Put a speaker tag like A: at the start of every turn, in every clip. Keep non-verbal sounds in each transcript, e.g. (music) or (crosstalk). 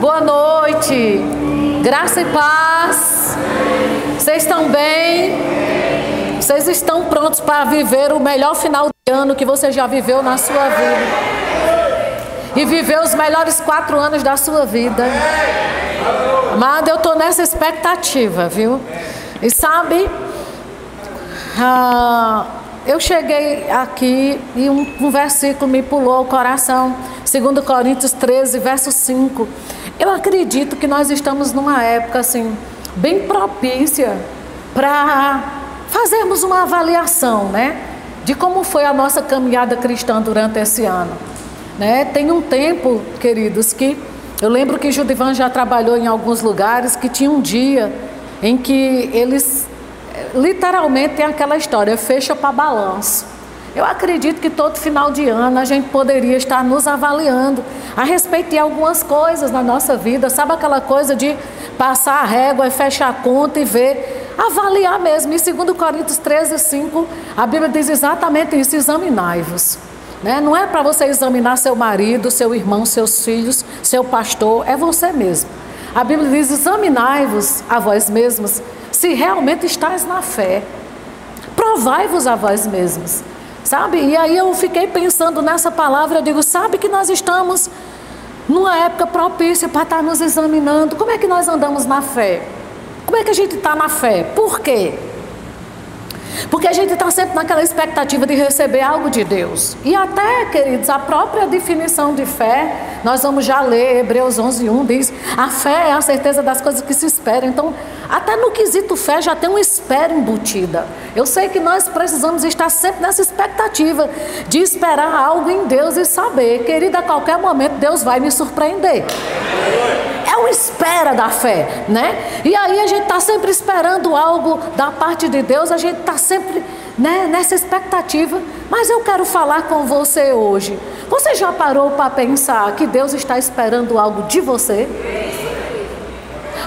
A: Boa noite. Graça e paz. Vocês estão bem? Vocês estão prontos para viver o melhor final de ano que você já viveu na sua vida? E viver os melhores quatro anos da sua vida. Amada, eu estou nessa expectativa, viu? E sabe, ah, eu cheguei aqui e um, um versículo me pulou ao coração. 2 Coríntios 13, verso 5. Eu acredito que nós estamos numa época assim, bem propícia para fazermos uma avaliação, né? De como foi a nossa caminhada cristã durante esse ano. Né? Tem um tempo, queridos, que eu lembro que Judivan já trabalhou em alguns lugares que tinha um dia em que eles literalmente tem aquela história, fecha para balanço. Eu acredito que todo final de ano a gente poderia estar nos avaliando a respeito de algumas coisas na nossa vida. Sabe aquela coisa de passar a régua e fechar a conta e ver, avaliar mesmo. Em 2 Coríntios 13, 5, a Bíblia diz exatamente isso: examinai-vos. Né? Não é para você examinar seu marido, seu irmão, seus filhos, seu pastor, é você mesmo. A Bíblia diz: examinai-vos a vós mesmos se realmente estás na fé. Provai-vos a vós mesmos. Sabe? E aí eu fiquei pensando nessa palavra, eu digo, sabe que nós estamos numa época propícia para estar nos examinando. Como é que nós andamos na fé? Como é que a gente está na fé? Por quê? Porque a gente está sempre naquela expectativa de receber algo de Deus. E até, queridos, a própria definição de fé, nós vamos já ler Hebreus 11, 1, diz: a fé é a certeza das coisas que se esperam. Então, até no quesito fé já tem uma espera embutida. Eu sei que nós precisamos estar sempre nessa expectativa de esperar algo em Deus e saber, querida, a qualquer momento Deus vai me surpreender. É uma espera da fé, né? E aí a gente está sempre esperando algo da parte de Deus, a gente está sempre né, nessa expectativa. Mas eu quero falar com você hoje. Você já parou para pensar que Deus está esperando algo de você?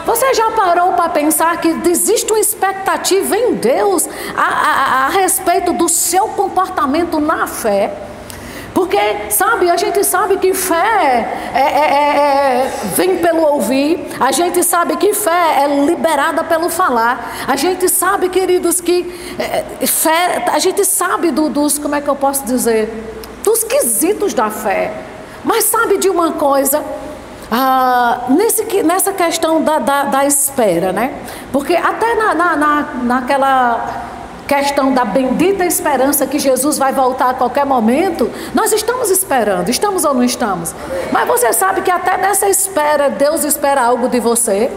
A: Você já parou para pensar que existe uma expectativa em Deus a, a, a respeito do seu comportamento na fé? Porque, sabe, a gente sabe que fé é, é, é, é, vem pelo ouvir, a gente sabe que fé é liberada pelo falar, a gente sabe, queridos, que é, fé, a gente sabe do, dos, como é que eu posso dizer, dos quesitos da fé. Mas sabe de uma coisa? Ah, nesse, nessa questão da, da, da, espera, né? Porque até na, na, na, naquela questão da bendita esperança que Jesus vai voltar a qualquer momento, nós estamos esperando, estamos ou não estamos? Mas você sabe que até nessa espera, Deus espera algo de você.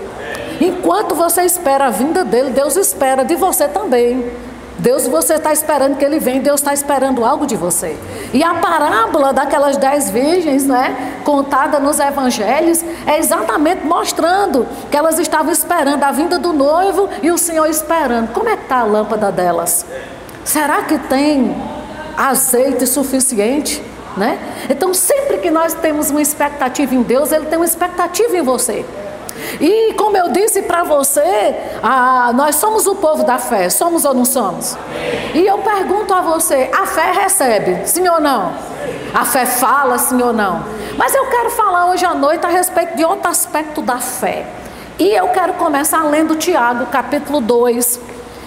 A: Enquanto você espera a vinda dele, Deus espera de você também. Deus, você está esperando que ele venha, Deus está esperando algo de você. E a parábola daquelas dez virgens, né, contada nos evangelhos, é exatamente mostrando que elas estavam esperando a vinda do noivo e o Senhor esperando. Como é que está a lâmpada delas? Será que tem azeite suficiente? Né? Então, sempre que nós temos uma expectativa em Deus, Ele tem uma expectativa em você. E como eu disse para você, ah, nós somos o povo da fé, somos ou não somos? E eu pergunto a você: a fé recebe, sim ou não? A fé fala, sim ou não? Mas eu quero falar hoje à noite a respeito de outro aspecto da fé. E eu quero começar lendo Tiago, capítulo 2,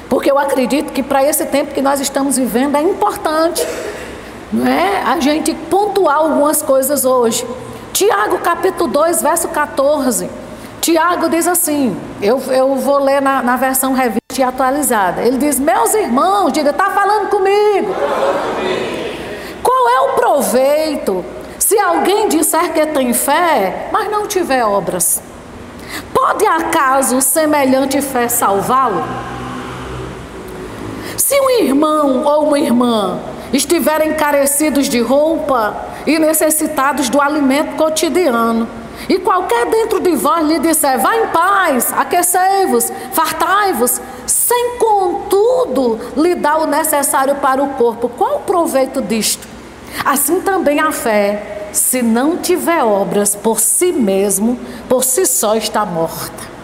A: porque eu acredito que para esse tempo que nós estamos vivendo é importante né, a gente pontuar algumas coisas hoje. Tiago, capítulo 2, verso 14. Tiago diz assim, eu, eu vou ler na, na versão revista e atualizada. Ele diz: Meus irmãos, diga, está falando comigo. Qual é o proveito se alguém disser que tem fé, mas não tiver obras? Pode acaso semelhante fé salvá-lo? Se um irmão ou uma irmã estiverem carecidos de roupa e necessitados do alimento cotidiano, e qualquer dentro de vós lhe disser, vá em paz, aquecei-vos, fartai-vos, sem contudo lhe dar o necessário para o corpo, qual o proveito disto? Assim também a fé, se não tiver obras por si mesmo, por si só está morta.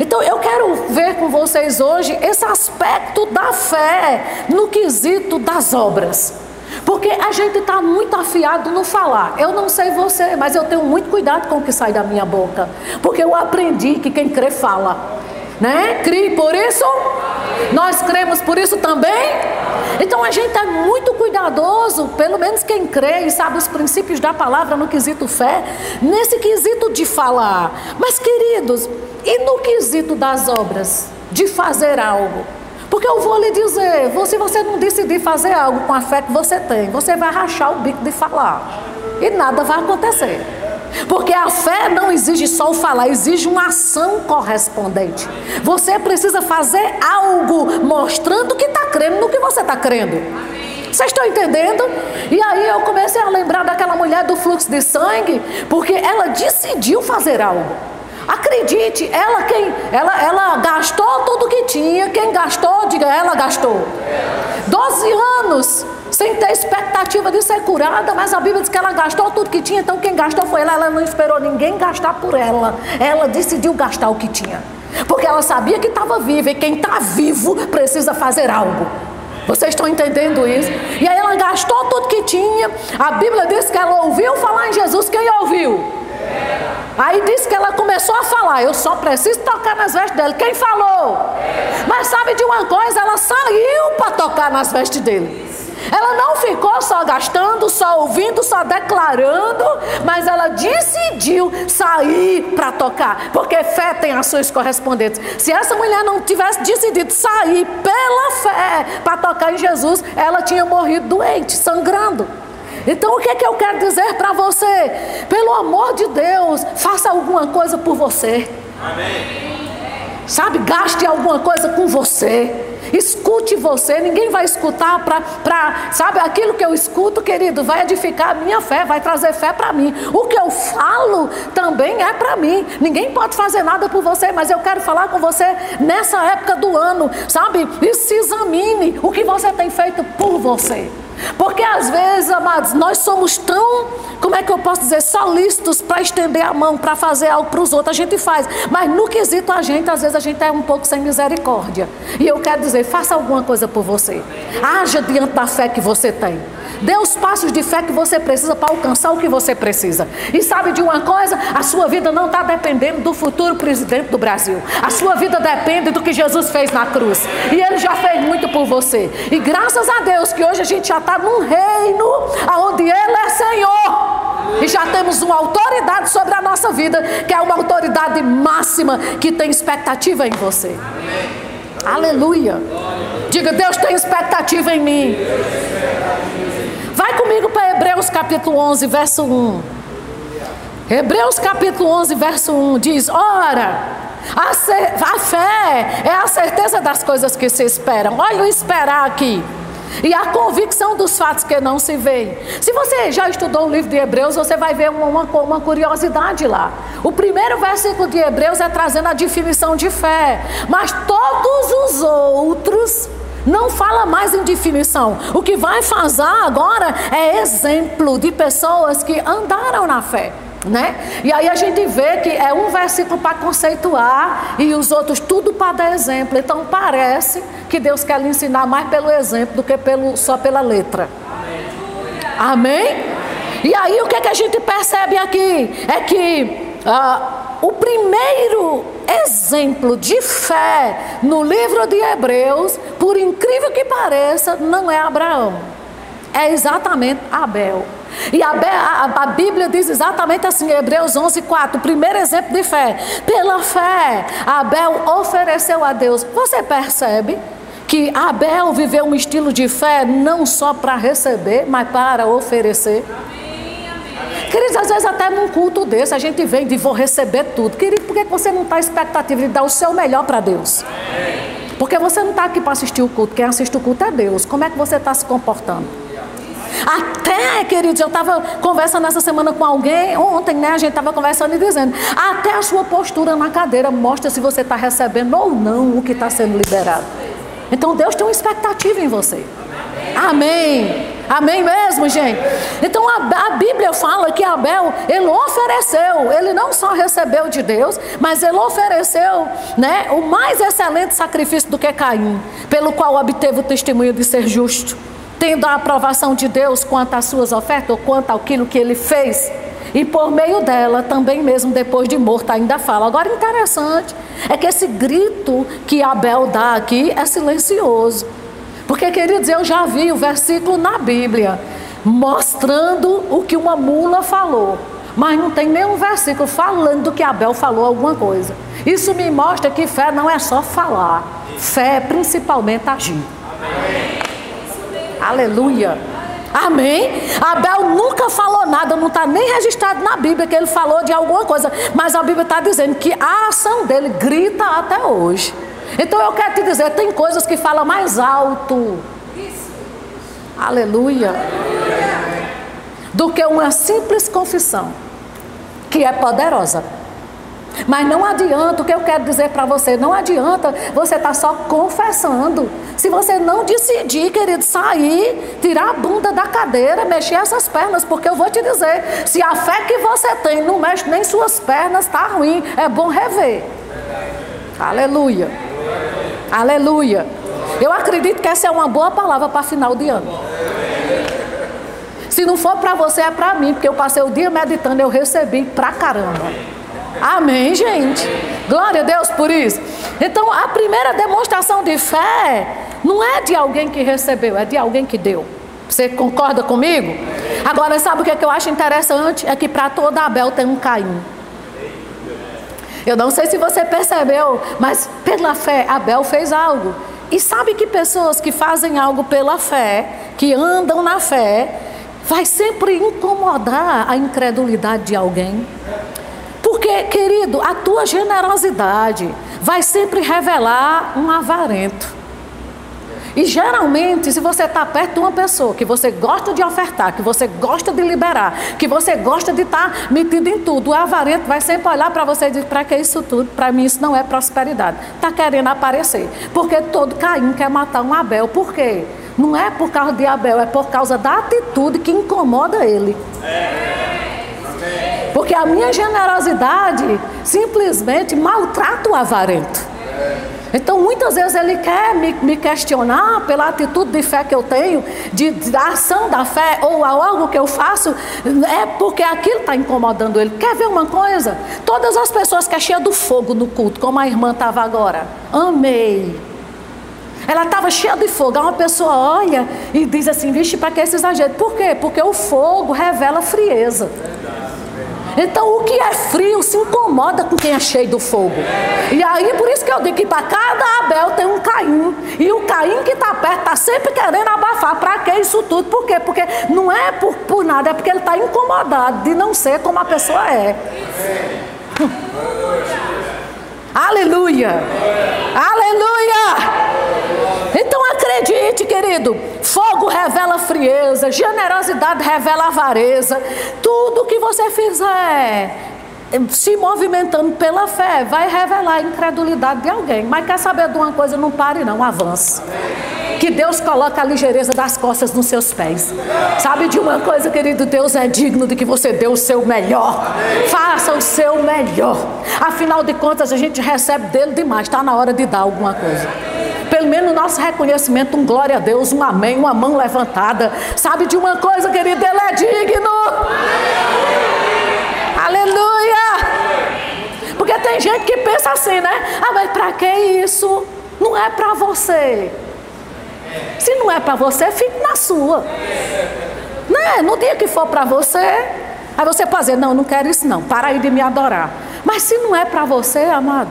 A: Então eu quero ver com vocês hoje esse aspecto da fé no quesito das obras. Porque a gente está muito afiado no falar. Eu não sei você, mas eu tenho muito cuidado com o que sai da minha boca. Porque eu aprendi que quem crê fala. Né? Crie por isso? Nós cremos por isso também? Então a gente é muito cuidadoso, pelo menos quem crê e sabe os princípios da palavra no quesito fé, nesse quesito de falar. Mas queridos, e no quesito das obras? De fazer algo? Porque eu vou lhe dizer, se você não decidir fazer algo com a fé que você tem, você vai rachar o bico de falar. E nada vai acontecer. Porque a fé não exige só o falar, exige uma ação correspondente. Você precisa fazer algo mostrando que está crendo no que você está crendo. Vocês estão entendendo? E aí eu comecei a lembrar daquela mulher do fluxo de sangue, porque ela decidiu fazer algo. Acredite, ela quem ela, ela gastou tudo que tinha, quem gastou, diga, ela gastou. Doze anos sem ter expectativa de ser curada, mas a Bíblia diz que ela gastou tudo que tinha, então quem gastou foi ela, ela não esperou ninguém gastar por ela. Ela decidiu gastar o que tinha. Porque ela sabia que estava viva e quem está vivo precisa fazer algo. Vocês estão entendendo isso? E aí ela gastou tudo que tinha. A Bíblia diz que ela ouviu falar em Jesus. Quem ouviu? Aí disse que ela começou a falar: Eu só preciso tocar nas vestes dele. Quem falou? Mas sabe de uma coisa? Ela saiu para tocar nas vestes dele. Ela não ficou só gastando, só ouvindo, só declarando, mas ela decidiu sair para tocar, porque fé tem ações correspondentes. Se essa mulher não tivesse decidido sair pela fé para tocar em Jesus, ela tinha morrido doente, sangrando. Então o que é que eu quero dizer para você? Pelo amor de Deus, faça alguma coisa por você. Amém. Sabe, gaste alguma coisa com você. Escute você, ninguém vai escutar para, sabe, aquilo que eu escuto, querido, vai edificar a minha fé, vai trazer fé para mim. O que eu falo também é para mim. Ninguém pode fazer nada por você, mas eu quero falar com você nessa época do ano, sabe? E se examine o que você tem feito por você. Porque às vezes, amados, nós somos tão, como é que eu posso dizer, solistas para estender a mão, para fazer algo para os outros, a gente faz. Mas no quesito a gente, às vezes a gente é um pouco sem misericórdia. E eu quero dizer, faça alguma coisa por você. Haja diante da fé que você tem. Dê os passos de fé que você precisa para alcançar o que você precisa. E sabe de uma coisa? A sua vida não está dependendo do futuro presidente do Brasil. A sua vida depende do que Jesus fez na cruz. E Ele já fez muito por você. E graças a Deus que hoje a gente já está num reino onde Ele é Senhor. E já temos uma autoridade sobre a nossa vida, que é uma autoridade máxima que tem expectativa em você. Aleluia. Diga, Deus tem expectativa em mim. Vai comigo para Hebreus capítulo 11, verso 1. Hebreus capítulo 11, verso 1 diz: Ora, a, a fé é a certeza das coisas que se esperam. Olha o esperar aqui. E a convicção dos fatos que não se veem. Se você já estudou o livro de Hebreus, você vai ver uma, uma, uma, curiosidade lá. O primeiro versículo de Hebreus é trazendo a definição de fé. Mas todos os outros não fala mais em definição. O que vai fazer agora é exemplo de pessoas que andaram na fé. Né? E aí a gente vê que é um versículo para conceituar e os outros tudo para dar exemplo. Então parece que Deus quer lhe ensinar mais pelo exemplo do que pelo, só pela letra. Amém? E aí o que, é que a gente percebe aqui? É que ah, o primeiro exemplo de fé no livro de Hebreus, por incrível que pareça, não é Abraão, é exatamente Abel. E a, a, a, Bíblia diz exatamente assim, Hebreus 11, 4, o primeiro exemplo de fé. Pela fé, Abel ofereceu a Deus. Você percebe que Abel viveu um estilo de fé não só para receber, mas para oferecer? Queridos, às vezes até num culto desse a gente vem de vou receber tudo. Querido, por que você não está expectativa de dar o seu melhor para Deus? Porque você não está aqui para assistir o culto. Quem assiste o culto é Deus. Como é que você está se comportando? Até, queridos, eu estava conversando essa semana com alguém, ontem, né? A gente estava conversando e dizendo, até a sua postura na cadeira mostra se você está recebendo ou não o que está sendo liberado. Então Deus tem uma expectativa em você. Amém. Amém mesmo, gente? Então a, a, Bíblia fala que Abel, ele ofereceu, ele não só recebeu de Deus, mas ele ofereceu né, o mais excelente sacrifício do que Caim, pelo qual obteve o testemunho de ser justo. Tendo a aprovação de Deus quanto às suas ofertas ou quanto àquilo que ele fez. E por meio dela, também mesmo depois de morto, ainda fala. Agora, interessante é que esse grito que Abel dá aqui é silencioso. Porque, queridos, eu já vi o versículo na Bíblia mostrando o que uma mula falou. Mas não tem nenhum versículo falando que Abel falou alguma coisa. Isso me mostra que fé não é só falar, fé é principalmente agir. Amém. Aleluia. Amém? Abel nunca falou nada, não está nem registrado na Bíblia que ele falou de alguma coisa, mas a Bíblia está dizendo que a ação dele grita até hoje. Então eu quero te dizer, tem coisas que falam mais alto. Aleluia. Do que uma simples confissão, que é poderosa. Mas não adianta, o que eu quero dizer para você, não adianta você estar tá só confessando. Se você não decidir, querido, sair, tirar a bunda da cadeira, mexer essas pernas, porque eu vou te dizer, se a fé que você tem não mexe nem suas pernas, está ruim, é bom rever. Aleluia. Aleluia. Eu acredito que essa é uma boa palavra para final de ano. Se não for para você, é para mim, porque eu passei o dia meditando, eu recebi pra caramba. Amém, gente. Glória a Deus por isso. Então, a primeira demonstração de fé não é de alguém que recebeu, é de alguém que deu. Você concorda comigo? Agora, sabe o que, é que eu acho interessante? É que para toda Abel tem um Caim. Eu não sei se você percebeu, mas pela fé, Abel fez algo. E sabe que pessoas que fazem algo pela fé, que andam na fé, vai sempre incomodar a incredulidade de alguém. Porque, querido, a tua generosidade vai sempre revelar um avarento. E geralmente, se você está perto de uma pessoa que você gosta de ofertar, que você gosta de liberar, que você gosta de estar tá metido em tudo, o avarento vai sempre olhar para você e dizer: para que isso tudo? Para mim isso não é prosperidade. Está querendo aparecer. Porque todo Caim quer matar um Abel. Por quê? Não é por causa de Abel, é por causa da atitude que incomoda ele. É. Porque a minha generosidade simplesmente maltrata o avarento. Então, muitas vezes ele quer me, me, questionar pela atitude de fé que eu tenho, de, da ação da fé ou algo que eu faço, é porque aquilo está incomodando ele. Quer ver uma coisa? Todas as pessoas que é cheia do fogo no culto, como a irmã estava agora, amei. Ela estava cheia de fogo. Aí uma pessoa olha e diz assim: vixe, para que esse exagero? Por quê? Porque o fogo revela frieza. Então o que é frio se incomoda com quem é cheio do fogo. E aí por isso que eu digo que para cada Abel tem um Caim. E o Caim que está perto está sempre querendo abafar. Para que isso tudo? Por quê? Porque não é por, por nada, é porque ele está incomodado de não ser como a pessoa é. (laughs) Aleluia! Aleluia! Acredite, querido, fogo revela frieza, generosidade revela avareza. Tudo que você fizer se movimentando pela fé vai revelar a incredulidade de alguém. Mas quer saber de uma coisa? Não pare, não, avance. Que Deus coloque a ligeireza das costas nos seus pés. Sabe de uma coisa, querido? Deus é digno de que você dê o seu melhor. Faça o seu melhor. Afinal de contas, a gente recebe dele demais. Está na hora de dar alguma coisa pelo menos o nosso reconhecimento, um glória a Deus, um amém, uma mão levantada. Sabe de uma coisa, querido? Ele é digno. Aleluia. Porque tem gente que pensa assim, né? Ah, mas para que isso? Não é para você. Se não é para você, fique na sua. Né? No dia que for para você, aí você pode dizer, não, não quero isso não, para aí de me adorar. Mas se não é para você, amado,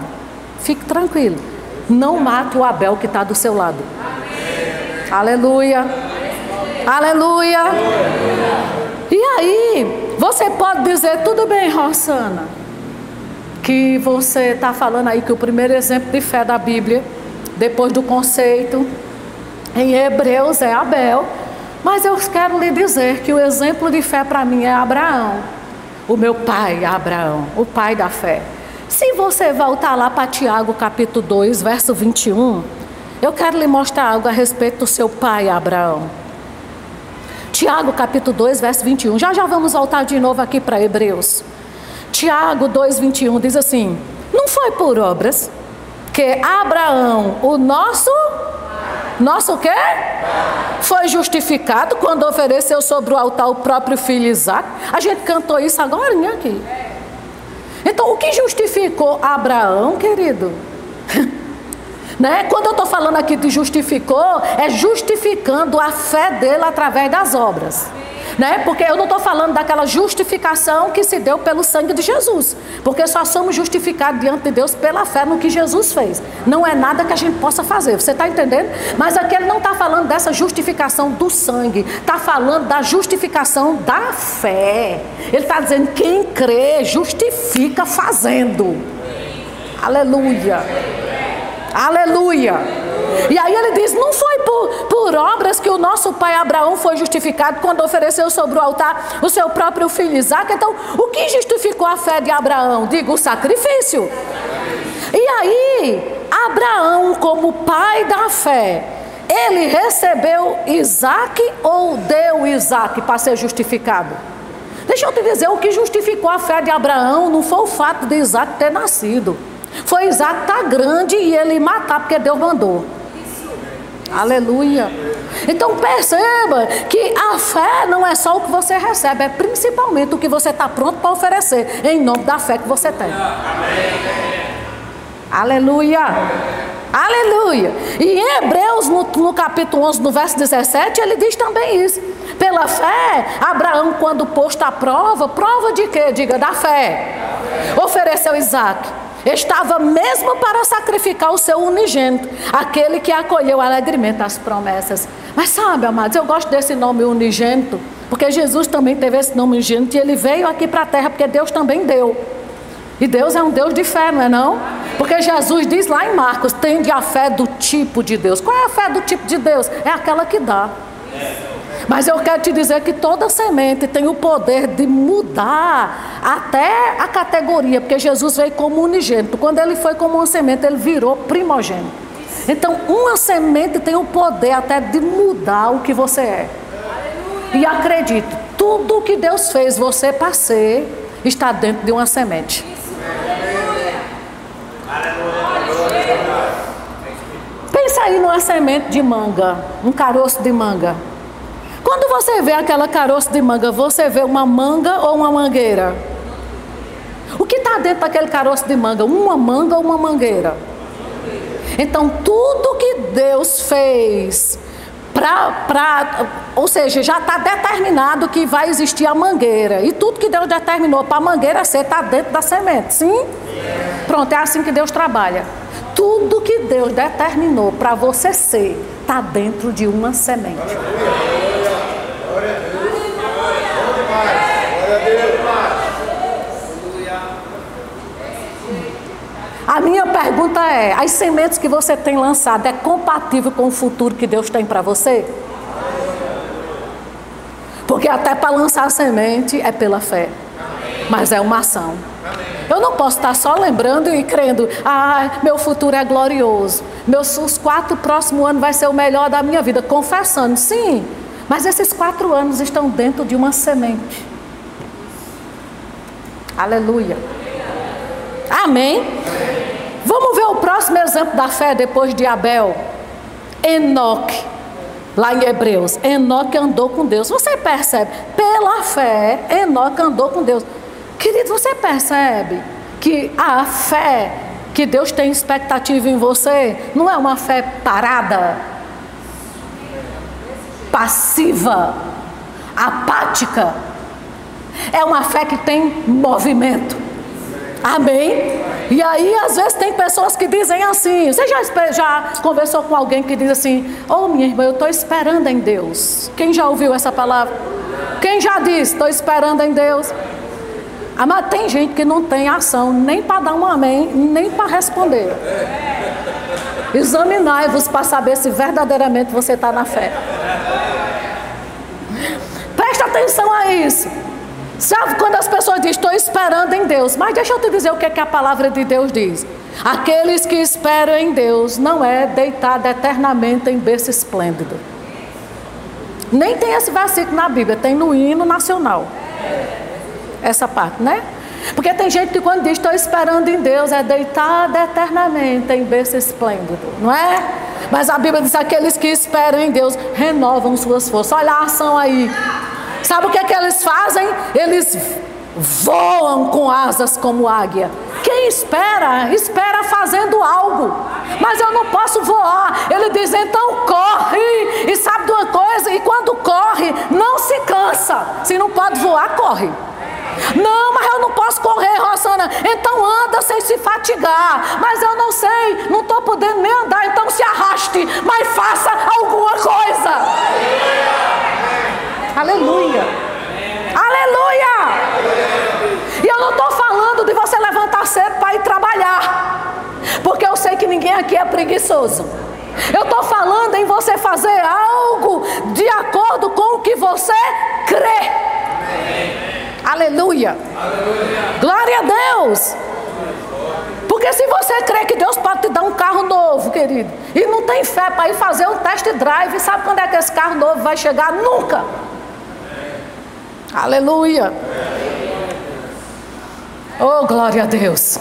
A: fique tranquilo. Não mate o Abel que está do seu lado. Aleluia. Aleluia. E aí, você pode dizer, tudo bem, Rosana, que você está falando aí que o primeiro exemplo de fé da Bíblia, depois do conceito, em Hebreus é Abel. Mas eu quero lhe dizer que o exemplo de fé para mim é Abraão, o meu pai, Abraão, o pai da fé. Se você voltar lá para Tiago capítulo 2, verso 21, eu quero lhe mostrar algo a respeito do seu pai Abraão. Tiago capítulo 2, verso 21. Já já vamos voltar de novo aqui para Hebreus. Tiago 2, 21 diz assim: Não foi por obras que Abraão, o nosso Nosso quê? Foi justificado quando ofereceu sobre o altar o próprio filho Isaac. A gente cantou isso agora aqui. Então, o que justificou Abraão, querido? (laughs) Né? Quando eu estou falando aqui de justificou, é justificando a fé dele através das obras. Né? Porque eu não estou falando daquela justificação que se deu pelo sangue de Jesus. Porque só somos justificados diante de Deus pela fé no que Jesus fez. Não é nada que a gente possa fazer. Você está entendendo? Mas aqui ele não está falando dessa justificação do sangue. Está falando da justificação da fé. Ele está dizendo: quem crê, justifica fazendo. Aleluia. Aleluia. E aí ele diz: não foi por, por obras que o nosso pai Abraão foi justificado quando ofereceu sobre o altar o seu próprio filho Isaac. Então, o que justificou a fé de Abraão? Digo, o sacrifício. E aí, Abraão, como pai da fé, ele recebeu Isaac ou deu Isaac para ser justificado? Deixa eu te dizer, o que justificou a fé de Abraão não foi o fato de Isaac ter nascido. Foi Isaac estar tá grande e ele matar porque Deus mandou. Aleluia. Então perceba que a fé não é só o que você recebe, é principalmente o que você está pronto para oferecer, em nome da fé que você tem. Aleluia. Aleluia. E em Hebreus, no, no, capítulo 11, no verso 17, ele diz também isso. Pela fé, Abraão, quando posto à prova, prova de quê? Diga, da fé. Ofereceu Isaac estava mesmo para sacrificar o seu unigênito, aquele que acolheu alegremente as promessas. Mas sabe, amados, eu gosto desse nome unigênito, porque Jesus também teve esse nome unigênito e ele veio aqui para a terra porque Deus também deu. E Deus é um Deus de fé, não é não? Porque Jesus diz lá em Marcos, tende a fé do tipo de Deus. Qual é a fé do tipo de Deus? É aquela que dá. Mas eu quero te dizer que toda semente tem o poder de mudar até a categoria, porque Jesus veio como unigênito. Quando ele foi como uma semente, ele virou primogênito. Então, uma semente tem o poder até de mudar o que você é. E acredite, tudo que Deus fez você para ser está dentro de uma semente. Pensa aí numa semente de manga, um caroço de manga. Quando você vê aquela caroço de manga, você vê uma manga ou uma mangueira? O que está dentro daquele caroço de manga? Uma manga ou uma mangueira? Então, tudo que Deus fez ou seja, já está determinado que vai existir a mangueira. E tudo que Deus determinou para a mangueira ser está dentro da semente, sim? Pronto, é assim que Deus trabalha. Tudo que Deus determinou para você ser está dentro de uma semente. A minha pergunta é: as sementes que você tem lançado é compatível com o futuro que Deus tem para você? Porque até para lançar a semente é pela fé, mas é uma ação. Eu não posso estar só lembrando e crendo, ah, meu futuro é glorioso, meus os quatro próximos anos vai ser o melhor da minha vida, confessando, sim, mas esses quatro anos estão dentro de uma semente. Aleluia. Amém. Vamos ver o próximo exemplo da fé depois de Abel. Enoque, lá em Hebreus. Enoque andou com Deus. Você percebe? Pela fé, Enoque andou com Deus. Querido, você percebe que a fé que Deus tem expectativa em você não é uma fé parada, passiva, apática. É uma fé que tem movimento. Amém? E aí, às vezes, tem pessoas que dizem assim: você já, já conversou com alguém que diz assim, ô oh, minha irmã, eu estou esperando em Deus. Quem já ouviu essa palavra? Quem já disse, estou esperando em Deus? Ah, mas tem gente que não tem ação nem para dar um amém, nem para responder. Examinai-vos para saber se verdadeiramente você está na fé. Presta atenção a isso. Sabe quando as pessoas dizem, estou esperando em Deus? Mas deixa eu te dizer o que, é que a palavra de Deus diz. Aqueles que esperam em Deus não é deitado eternamente em berço esplêndido. Nem tem esse versículo na Bíblia, tem no hino nacional. Essa parte, né? Porque tem gente que quando diz estou esperando em Deus, é deitado eternamente em berço esplêndido, não é? Mas a Bíblia diz: aqueles que esperam em Deus renovam suas forças. Olha a ação aí. Sabe o que, é que eles fazem? Eles voam com asas como águia. Quem espera, espera fazendo algo. Mas eu não posso voar. Ele diz: então corre. E sabe de uma coisa? E quando corre, não se cansa. Se não pode voar, corre. Não, mas eu não posso correr, Rosana. Então anda sem se fatigar. Mas eu não sei, não estou podendo nem andar. Então se arraste, mas faça alguma coisa. Aleluia. Aleluia. E eu não estou falando de você levantar cedo para ir trabalhar. Porque eu sei que ninguém aqui é preguiçoso. Eu estou falando em você fazer algo de acordo com o que você crê. Aleluia. Aleluia. Glória a Deus. Porque se você crê que Deus pode te dar um carro novo, querido, e não tem fé para ir fazer um test drive, sabe quando é que esse carro novo vai chegar? Nunca. Aleluia. Oh, glória a Deus.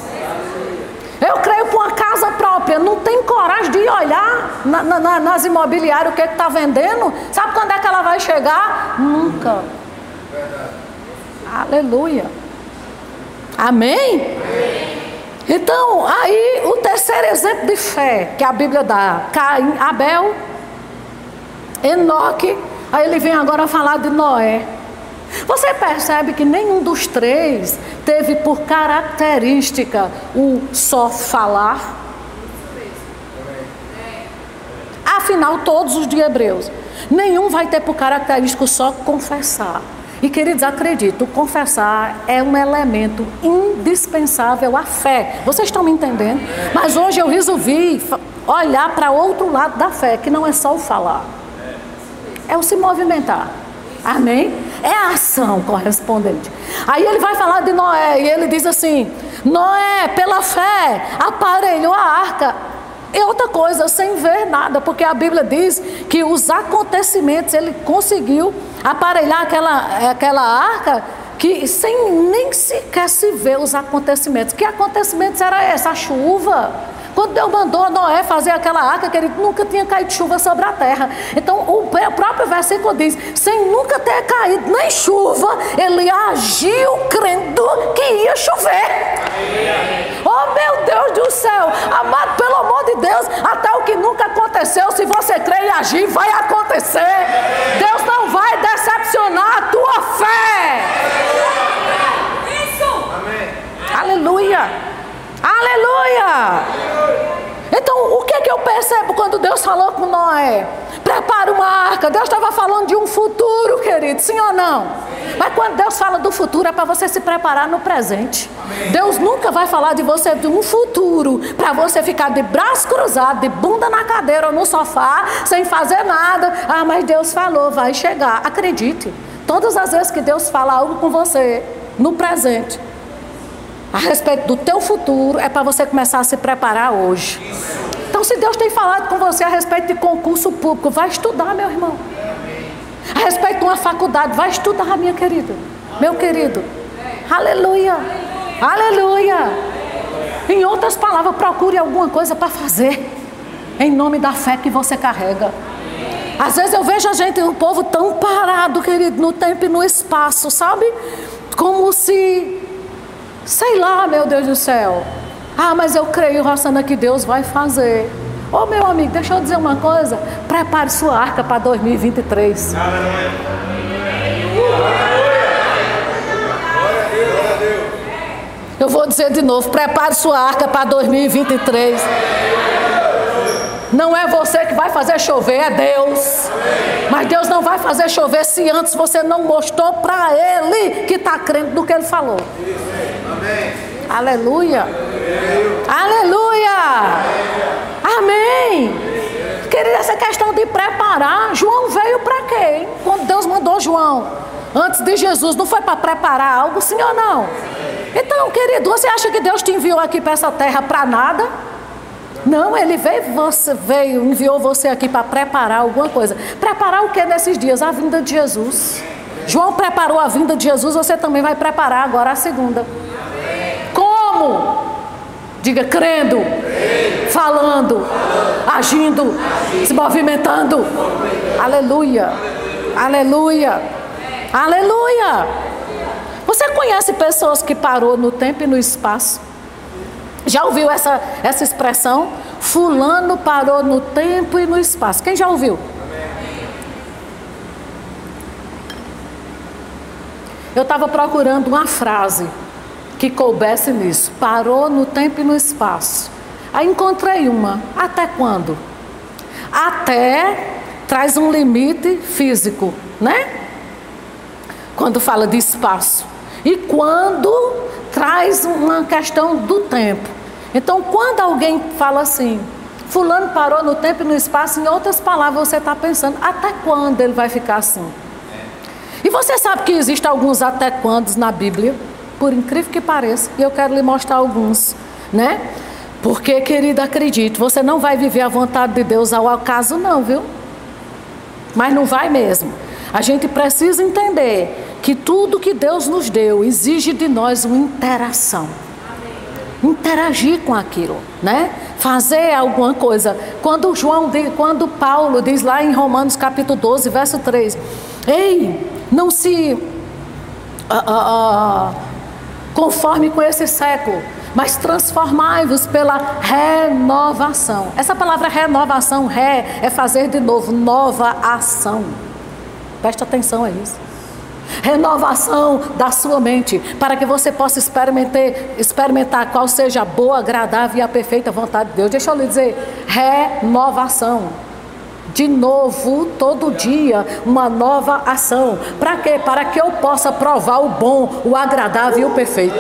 A: Eu creio por uma casa própria, não tem coragem de olhar na, na, nas imobiliárias o que está vendendo. Sabe quando é que ela vai chegar? Nunca. Aleluia. Amém? Então, aí o terceiro exemplo de fé que a Bíblia dá: Caim, Abel, Enoque. Aí ele vem agora falar de Noé. Você percebe que nenhum dos três teve por característica o só falar? Afinal, todos os de Hebreus, nenhum vai ter por característica só confessar. E queridos, acredito, confessar é um elemento indispensável à fé. Vocês estão me entendendo? Mas hoje eu resolvi olhar para outro lado da fé, que não é só o falar, é o se movimentar. Amém? É a ação correspondente. Aí ele vai falar de Noé e ele diz assim: Noé, pela fé, aparelhou a arca. E outra coisa, sem ver nada, porque a Bíblia diz que os acontecimentos ele conseguiu aparelhar aquela, aquela arca que sem nem sequer se ver os acontecimentos. Que acontecimentos era esse? A chuva quando Deus mandou Noé fazer aquela arca, que ele nunca tinha caído chuva sobre a terra. Então, o próprio versículo diz: sem nunca ter caído nem chuva, ele agiu crendo que ia chover. Oh, meu Deus do céu, amado, pelo amor de Deus, até o que nunca aconteceu, se você crê e agir, vai acontecer. Deus não vai decepcionar a tua fé. Isso. Amém. Aleluia. Aleluia! Então, o que é que eu percebo quando Deus falou com Noé? Prepara uma arca. Deus estava falando de um futuro, querido, sim ou não? Mas quando Deus fala do futuro, é para você se preparar no presente. Deus nunca vai falar de você de um futuro para você ficar de braço cruzado, de bunda na cadeira ou no sofá, sem fazer nada. Ah, mas Deus falou, vai chegar. Acredite, todas as vezes que Deus fala algo com você, no presente, a respeito do teu futuro é para você começar a se preparar hoje. Então, se Deus tem falado com você a respeito de concurso público, vai estudar, meu irmão. A respeito de uma faculdade, vai estudar, minha querida. Meu querido. Aleluia. Aleluia. Em outras palavras, procure alguma coisa para fazer. Em nome da fé que você carrega. Às vezes eu vejo a gente, o povo tão parado, querido, no tempo e no espaço, sabe? Como se Sei lá, meu Deus do céu. Ah, mas eu creio, Rossana, que Deus vai fazer. Ô oh, meu amigo, deixa eu dizer uma coisa. Prepare sua arca para 2023. Eu vou dizer de novo: prepare sua arca para 2023. Não é você que vai fazer chover, é Deus. Mas Deus não vai fazer chover se antes você não mostrou para Ele que está crendo do que Ele falou. Aleluia. Aleluia. Amém. Querida, essa questão de preparar, João veio para quê? Quando Deus mandou João, antes de Jesus, não foi para preparar algo, sim ou não? Então, querido, você acha que Deus te enviou aqui para essa terra para nada? Não, ele veio, você veio, enviou você aqui para preparar alguma coisa. Preparar o que nesses dias? A vinda de Jesus. João preparou a vinda de Jesus, você também vai preparar agora a segunda. Como? Diga crendo, falando, agindo, se movimentando. Aleluia. Aleluia. Aleluia. Você conhece pessoas que parou no tempo e no espaço? Já ouviu essa, essa expressão? Fulano parou no tempo e no espaço. Quem já ouviu? Eu estava procurando uma frase que coubesse nisso. Parou no tempo e no espaço. Aí encontrei uma. Até quando? Até traz um limite físico, né? Quando fala de espaço. E quando traz uma questão do tempo. Então, quando alguém fala assim, Fulano parou no tempo e no espaço, em outras palavras, você está pensando, até quando ele vai ficar assim? E você sabe que existem alguns até quando na Bíblia, por incrível que pareça, e eu quero lhe mostrar alguns, né? Porque, querida, acredite, você não vai viver a vontade de Deus ao acaso, não, viu? Mas não vai mesmo. A gente precisa entender que tudo que Deus nos deu exige de nós uma interação. Interagir com aquilo, né? Fazer alguma coisa. Quando João, quando Paulo diz lá em Romanos capítulo 12, verso 3, ei, não se uh, uh, uh, conforme com esse século, mas transformai-vos pela renovação. Essa palavra renovação, ré, é fazer de novo, nova ação. Preste atenção a isso. Renovação da sua mente, para que você possa experimentar, experimentar qual seja a boa, agradável e a perfeita vontade de Deus. Deixa eu lhe dizer: renovação de novo, todo dia, uma nova ação. Para quê? Para que eu possa provar o bom, o agradável e o perfeito.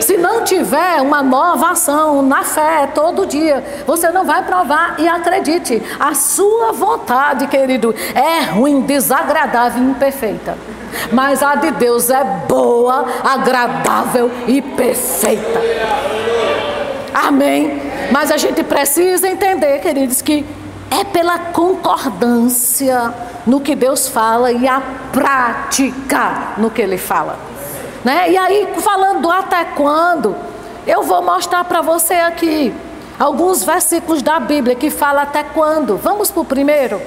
A: Se não tiver uma nova ação na fé todo dia, você não vai provar e acredite, a sua vontade, querido, é ruim, desagradável e imperfeita. Mas a de Deus é boa, agradável e perfeita. Amém. Mas a gente precisa entender, queridos, que é pela concordância no que Deus fala e a prática no que Ele fala. Né? E aí, falando até quando, eu vou mostrar para você aqui alguns versículos da Bíblia que falam até quando. Vamos para o primeiro?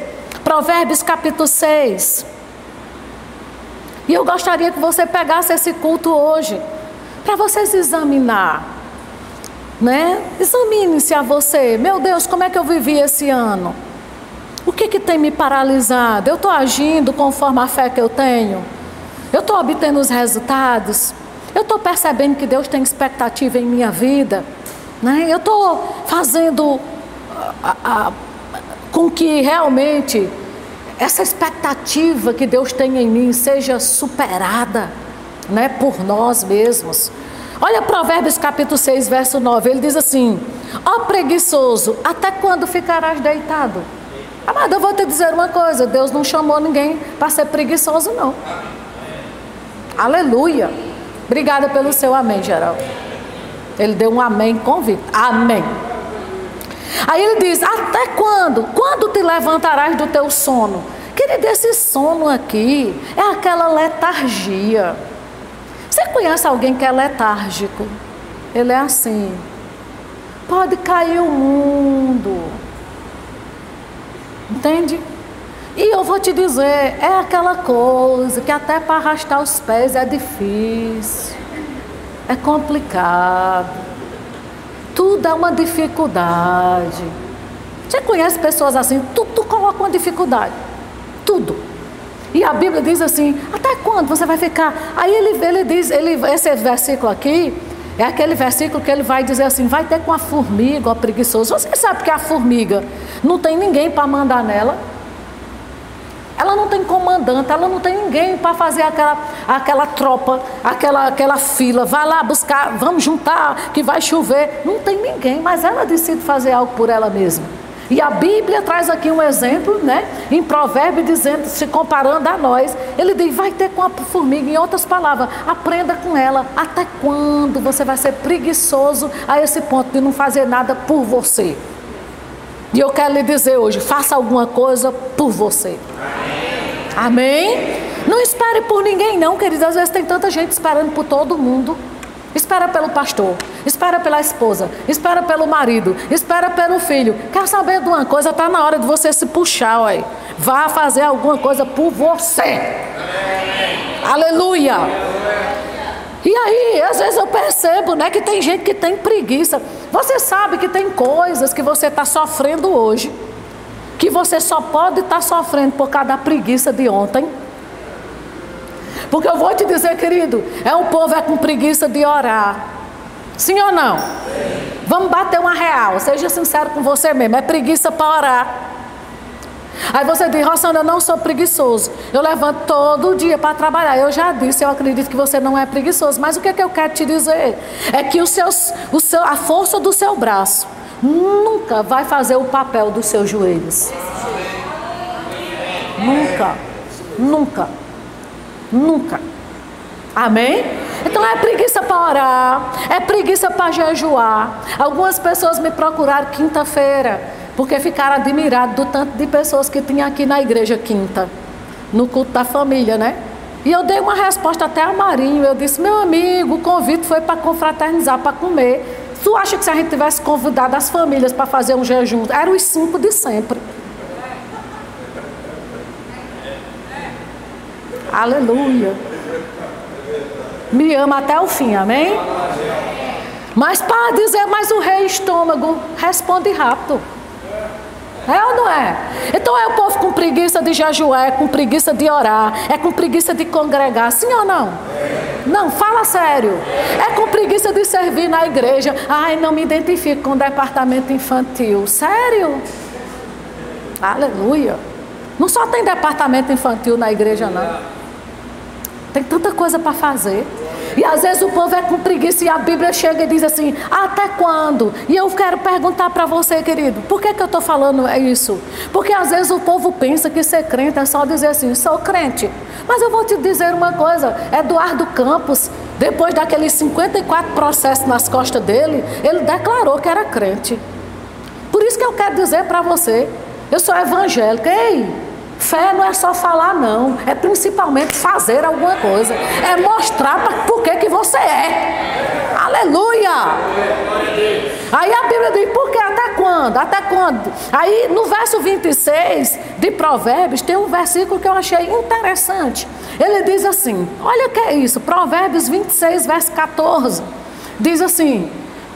A: Provérbios capítulo 6. E eu gostaria que você pegasse esse culto hoje, para você examinar né? Examine-se a você. Meu Deus, como é que eu vivi esse ano? O que, que tem me paralisado? Eu estou agindo conforme a fé que eu tenho? Eu estou obtendo os resultados? Eu estou percebendo que Deus tem expectativa em minha vida? Né? Eu estou fazendo a, a, com que realmente essa expectativa que Deus tem em mim seja superada né, por nós mesmos. Olha Provérbios capítulo 6, verso 9. Ele diz assim: Ó oh, preguiçoso, até quando ficarás deitado? Amado, eu vou te dizer uma coisa: Deus não chamou ninguém para ser preguiçoso, não. Aleluia. Obrigada pelo seu amém, Geraldo. Ele deu um amém convicto. Amém. Aí ele diz: Até quando? Quando te levantarás do teu sono? Querido, esse sono aqui é aquela letargia. Você conhece alguém que é letárgico? Ele é assim. Pode cair o mundo. Entende? E eu vou te dizer, é aquela coisa que até para arrastar os pés é difícil. É complicado. Tudo é uma dificuldade. Você conhece pessoas assim? Tudo coloca uma dificuldade. Tudo. E a Bíblia diz assim: até quando você vai ficar? Aí ele, ele diz, ele, esse versículo aqui é aquele versículo que ele vai dizer assim: vai ter com a formiga, ó preguiçoso. Você sabe que a formiga não tem ninguém para mandar nela. Ela não tem comandante, ela não tem ninguém para fazer aquela, aquela tropa, aquela, aquela fila. Vai lá buscar, vamos juntar, que vai chover. Não tem ninguém, mas ela decide fazer algo por ela mesma. E a Bíblia traz aqui um exemplo, né? Em provérbio dizendo, se comparando a nós, ele diz, vai ter com a formiga, em outras palavras, aprenda com ela. Até quando você vai ser preguiçoso a esse ponto de não fazer nada por você? E eu quero lhe dizer hoje, faça alguma coisa por você. Amém? Não espere por ninguém, não, queridos. Às vezes tem tanta gente esperando por todo mundo. Espera pelo pastor, espera pela esposa, espera pelo marido, espera pelo filho. Quer saber de uma coisa? Está na hora de você se puxar, olha. Vá fazer alguma coisa por você. Aleluia. E aí, às vezes eu percebo, né, que tem gente que tem preguiça. Você sabe que tem coisas que você está sofrendo hoje, que você só pode estar tá sofrendo por causa da preguiça de ontem. Porque eu vou te dizer, querido, é um povo é com preguiça de orar. Sim ou não? Sim. Vamos bater uma real, seja sincero com você mesmo, é preguiça para orar. Aí você diz, Rossana, eu não sou preguiçoso. Eu levanto todo dia para trabalhar. Eu já disse, eu acredito que você não é preguiçoso. Mas o que, é que eu quero te dizer? É que os seus, o seu, a força do seu braço nunca vai fazer o papel dos seus joelhos. Nunca. Nunca. Nunca. Amém? Então é preguiça para orar, é preguiça para jejuar. Algumas pessoas me procuraram quinta-feira, porque ficaram admirados do tanto de pessoas que tinha aqui na igreja quinta, no culto da família, né? E eu dei uma resposta até a Marinho. Eu disse: meu amigo, o convite foi para confraternizar, para comer. Tu acha que se a gente tivesse convidado as famílias para fazer um jejum, eram os cinco de sempre. Aleluia. Me ama até o fim, amém? Mas para dizer, mas o rei estômago responde rápido. É ou não é? Então é o povo com preguiça de jejuar, é com preguiça de orar, é com preguiça de congregar, sim ou não? Não, fala sério. É com preguiça de servir na igreja. Ai, não me identifico com o departamento infantil. Sério? Aleluia. Não só tem departamento infantil na igreja, não. Tem tanta coisa para fazer. E às vezes o povo é com preguiça e a Bíblia chega e diz assim: até quando? E eu quero perguntar para você, querido, por que, que eu estou falando isso? Porque às vezes o povo pensa que ser crente é só dizer assim: sou crente. Mas eu vou te dizer uma coisa: Eduardo Campos, depois daqueles 54 processos nas costas dele, ele declarou que era crente. Por isso que eu quero dizer para você: eu sou evangélica. Ei! Fé não é só falar, não. É principalmente fazer alguma coisa. É mostrar para por que, que você é. Aleluia! Aí a Bíblia diz, por que? Até quando? Até quando? Aí no verso 26 de Provérbios tem um versículo que eu achei interessante. Ele diz assim: olha o que é isso, Provérbios 26, verso 14. Diz assim: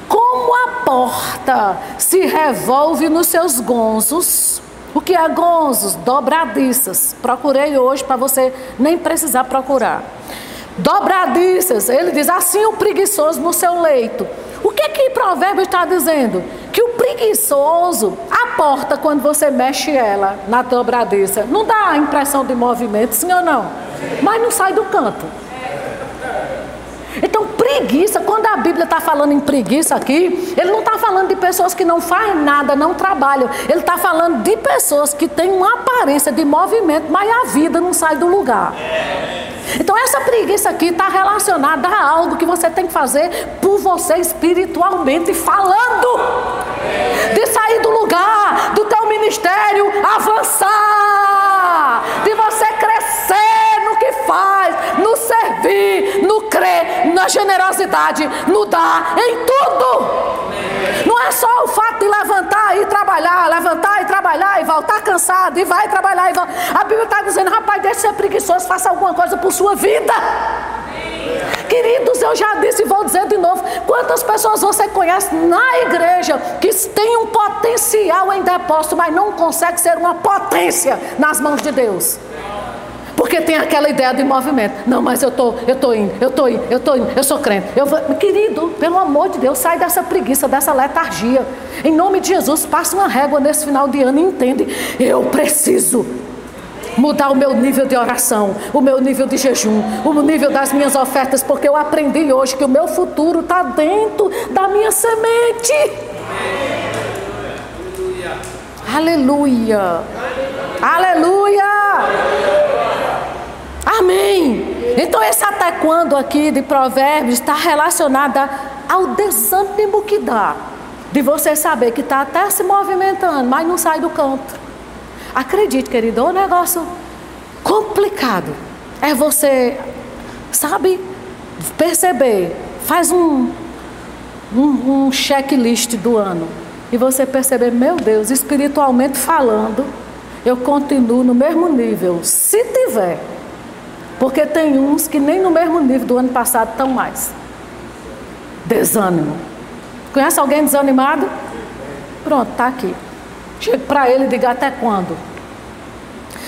A: Como a porta se revolve nos seus gonzos o que é gonzos? Dobradiças. Procurei hoje para você nem precisar procurar. Dobradiças. Ele diz assim o preguiçoso no seu leito. O que que provérbio está dizendo? Que o preguiçoso, a porta quando você mexe ela na dobradiça, não dá a impressão de movimento, sim ou não? Mas não sai do canto. Então, preguiça, quando a Bíblia está falando em preguiça aqui, ele não está falando de pessoas que não fazem nada, não trabalham. Ele está falando de pessoas que têm uma aparência de movimento, mas a vida não sai do lugar. Então, essa preguiça aqui está relacionada a algo que você tem que fazer por você espiritualmente falando. De sair do lugar, do teu ministério, avançar. De você crescer no que faz, no servir, no crer, na generosidade, no dar, em tudo. Não é só o fato de levantar e trabalhar, levantar e trabalhar e voltar cansado e vai trabalhar e volta. A Bíblia está dizendo, rapaz, deixa de ser preguiçoso, faça alguma coisa por sua vida. Queridos, eu já disse e vou dizer de novo: quantas pessoas você conhece na igreja que tem um potencial em depósito, mas não consegue ser uma potência nas mãos de Deus? Porque tem aquela ideia de movimento. Não, mas eu tô, eu tô indo, eu tô indo, eu tô indo, eu sou crente. Eu vou... Querido, pelo amor de Deus, sai dessa preguiça, dessa letargia. Em nome de Jesus, passa uma régua nesse final de ano e entende. Eu preciso mudar o meu nível de oração, o meu nível de jejum, o nível das minhas ofertas, porque eu aprendi hoje que o meu futuro está dentro da minha semente. Aleluia. Aleluia. Amém. Então esse até quando aqui de provérbios está relacionada ao desânimo que dá de você saber que está até se movimentando, mas não sai do canto. Acredite, querido, é um negócio complicado. É você, sabe, perceber, faz um, um, um checklist do ano e você perceber, meu Deus, espiritualmente falando, eu continuo no mesmo nível, se tiver. Porque tem uns que nem no mesmo nível do ano passado estão mais. Desânimo. Conhece alguém desanimado? Pronto, está aqui. Chega para ele e diga até quando.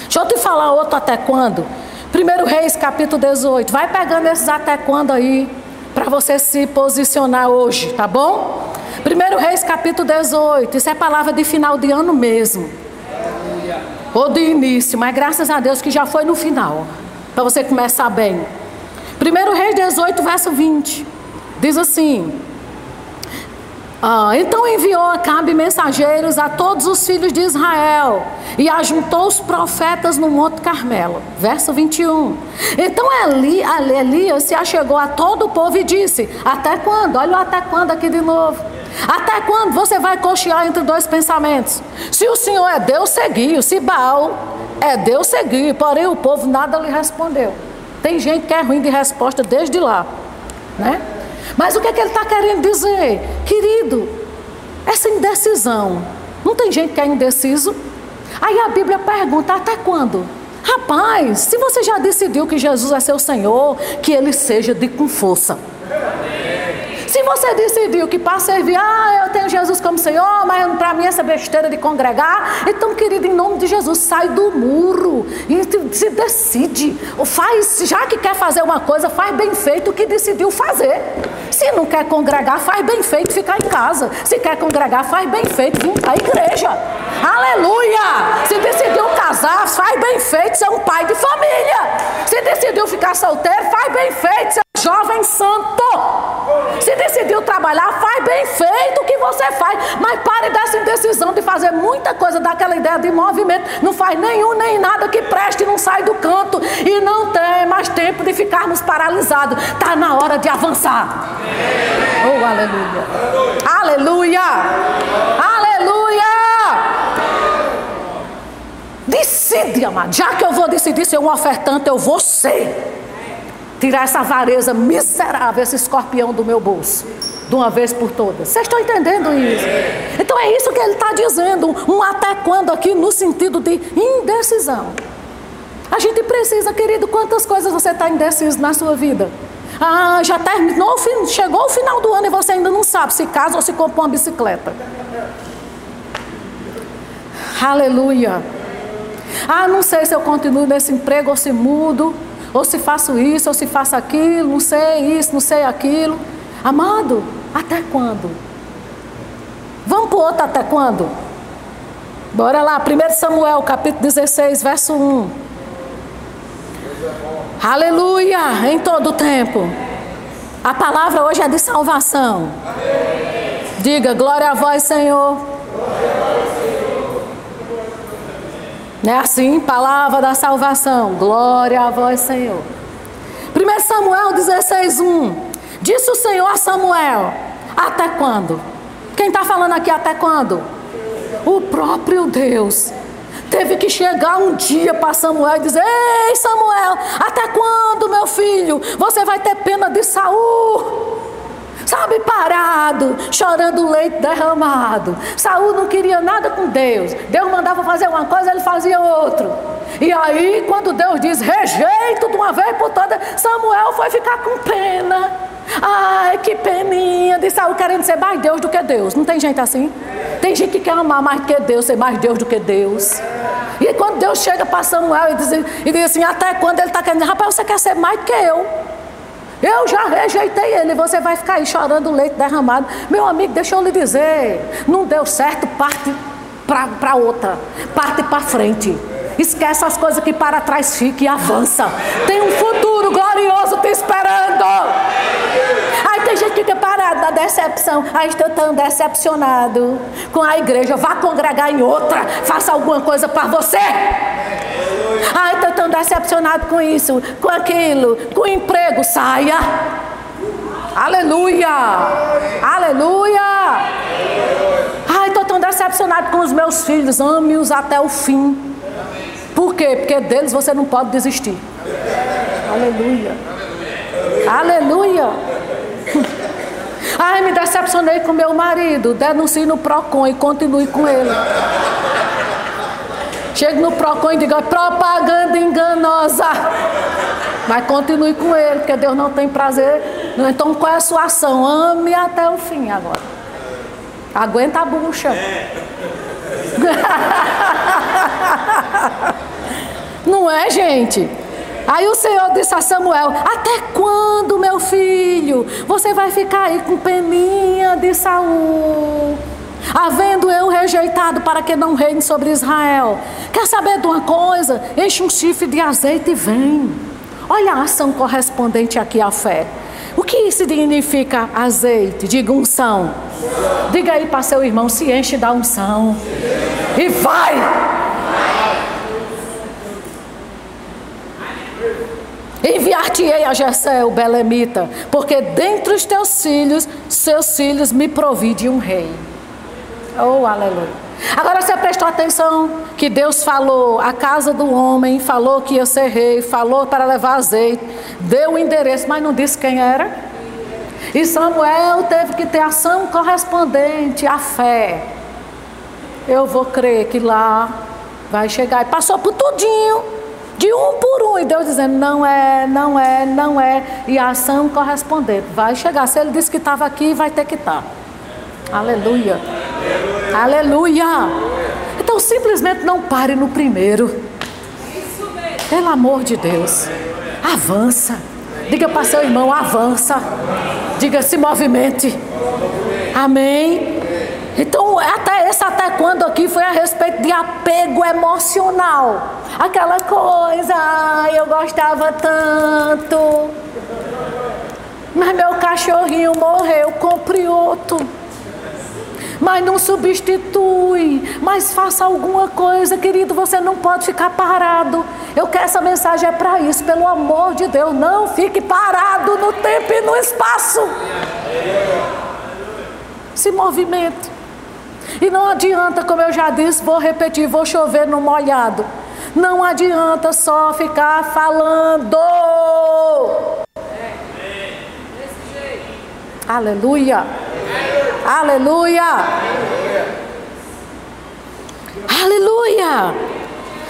A: Deixa eu te falar outro até quando. 1 Reis capítulo 18. Vai pegando esses até quando aí. Para você se posicionar hoje, tá bom? 1 Reis capítulo 18. Isso é palavra de final de ano mesmo. Ou de início, mas graças a Deus que já foi no final. Para você começar bem. 1 Reis 18, verso 20. Diz assim: ah, então enviou Acabe mensageiros a todos os filhos de Israel e ajuntou os profetas no Monte Carmelo. Verso 21. Então Eli, Elias se achegou a todo o povo e disse: Até quando? Olha o até quando aqui de novo. Até quando você vai cochear entre dois pensamentos? Se o Senhor é Deus, seguiu. Se Baal é Deus, seguiu. Porém, o povo nada lhe respondeu. Tem gente que é ruim de resposta desde lá, né? Mas o que, é que ele está querendo dizer? Querido, essa indecisão. Não tem gente que é indeciso? Aí a Bíblia pergunta: até quando? Rapaz, se você já decidiu que Jesus é seu Senhor, que ele seja de com força. Se você decidiu que para servir, ah, eu tenho Jesus como Senhor, mas para mim essa besteira de congregar, então, querido, em nome de Jesus, sai do muro e se decide. Faz, já que quer fazer uma coisa, faz bem feito o que decidiu fazer. Se não quer congregar, faz bem feito ficar em casa. Se quer congregar, faz bem feito vir a igreja. Aleluia! Se decidiu casar, faz bem feito ser um pai de família. Se decidiu ficar solteiro, faz bem feito ser jovem santo. Se decidiu trabalhar, faz bem feito o que você faz. Mas pare dessa indecisão de fazer muita coisa daquela ideia de movimento. Não faz nenhum nem nada que preste, não sai do canto. E não tem mais tempo de ficarmos paralisados. Está na hora de avançar. Oh, aleluia. Aleluia. Aleluia. Decide, amado. Já que eu vou decidir ser um ofertante, eu vou ser. Tirar essa avareza miserável, esse escorpião do meu bolso, de uma vez por todas. Vocês estão entendendo isso? Então é isso que ele está dizendo, um até quando aqui no sentido de indecisão. A gente precisa, querido, quantas coisas você está indeciso na sua vida? Ah, já terminou, chegou o final do ano e você ainda não sabe se casa ou se compra uma bicicleta. Aleluia. Ah, não sei se eu continuo nesse emprego ou se mudo ou se faço isso, ou se faço aquilo, não sei isso, não sei aquilo. Amado, até quando? Vamos para o outro até quando? Bora lá, 1 Samuel, capítulo 16, verso 1. Aleluia, em todo o tempo. A palavra hoje é de salvação. Diga, glória a vós, Senhor. Glória a vós, é assim? Palavra da salvação. Glória a vós, Senhor. 1 Samuel 16, 1. Disse o Senhor a Samuel: Até quando? Quem está falando aqui até quando? O próprio Deus. Teve que chegar um dia para Samuel e dizer: Ei, Samuel, até quando, meu filho? Você vai ter pena de Saul? Sabe, parado, chorando leite derramado. Saul não queria nada com Deus. Deus mandava fazer uma coisa, ele fazia outra. E aí, quando Deus diz rejeito de uma vez por todas, Samuel foi ficar com pena. Ai, que peninha de Saul querendo ser mais Deus do que Deus. Não tem gente assim? Tem gente que quer amar mais do que Deus, ser mais Deus do que Deus. E quando Deus chega para Samuel e diz, e diz assim, até quando ele está querendo, rapaz, você quer ser mais do que eu. Eu já rejeitei ele, você vai ficar aí chorando leite derramado. Meu amigo, deixa eu lhe dizer, não deu certo, parte para outra, parte para frente. Esquece as coisas que para trás fica e avança. Tem um futuro glorioso te esperando. Aí tem gente que fica parada na decepção. Aí estou tão decepcionado com a igreja. Vá congregar em outra. Faça alguma coisa para você. Ai, estou tão decepcionado com isso, com aquilo, com o emprego. Saia. Aleluia. Aleluia. Ai, estou tão decepcionado com os meus filhos. Ame-os até o fim. Por quê? Porque deles você não pode desistir. Aleluia. Aleluia. Ai, me decepcionei com meu marido. Denuncie no PROCON e continue com ele. Chegue no PROCON e diga propaganda enganosa. Mas continue com ele, porque Deus não tem prazer. Então qual é a sua ação? Ame até o fim agora. Aguenta a bucha. (laughs) Não é, gente? Aí o Senhor disse a Samuel: Até quando, meu filho, você vai ficar aí com peninha de Saul? Havendo eu rejeitado para que não reine sobre Israel. Quer saber de uma coisa? Enche um chifre de azeite e vem. Olha a ação correspondente aqui à fé. O que significa azeite? Diga unção. Diga aí para seu irmão: se enche da unção. E vai! Enviar-te-ei a Jessé, o Belemita, porque dentre os teus filhos, seus filhos me provide um rei. Oh, aleluia. Agora você prestou atenção que Deus falou a casa do homem, falou que ia ser rei, falou para levar azeite, deu o endereço, mas não disse quem era. E Samuel teve que ter ação correspondente à fé. Eu vou crer que lá vai chegar. E passou por tudinho. De um por um, e Deus dizendo: não é, não é, não é, e a ação correspondente vai chegar. Se ele disse que estava aqui, vai ter que estar. Aleluia. Aleluia. Então simplesmente não pare no primeiro. Pelo amor de Deus. Avança. Diga para seu irmão: avança. Diga: se movimente. Amém. Então, até esse até quando aqui foi a respeito de apego emocional. Aquela coisa, ai, eu gostava tanto. Mas meu cachorrinho morreu, compre outro. Mas não substitui, mas faça alguma coisa, querido. Você não pode ficar parado. Eu quero essa mensagem é para isso, pelo amor de Deus. Não fique parado no tempo e no espaço. Se movimente. E não adianta, como eu já disse, vou repetir, vou chover no molhado. Não adianta só ficar falando. Aleluia. Aleluia. Aleluia.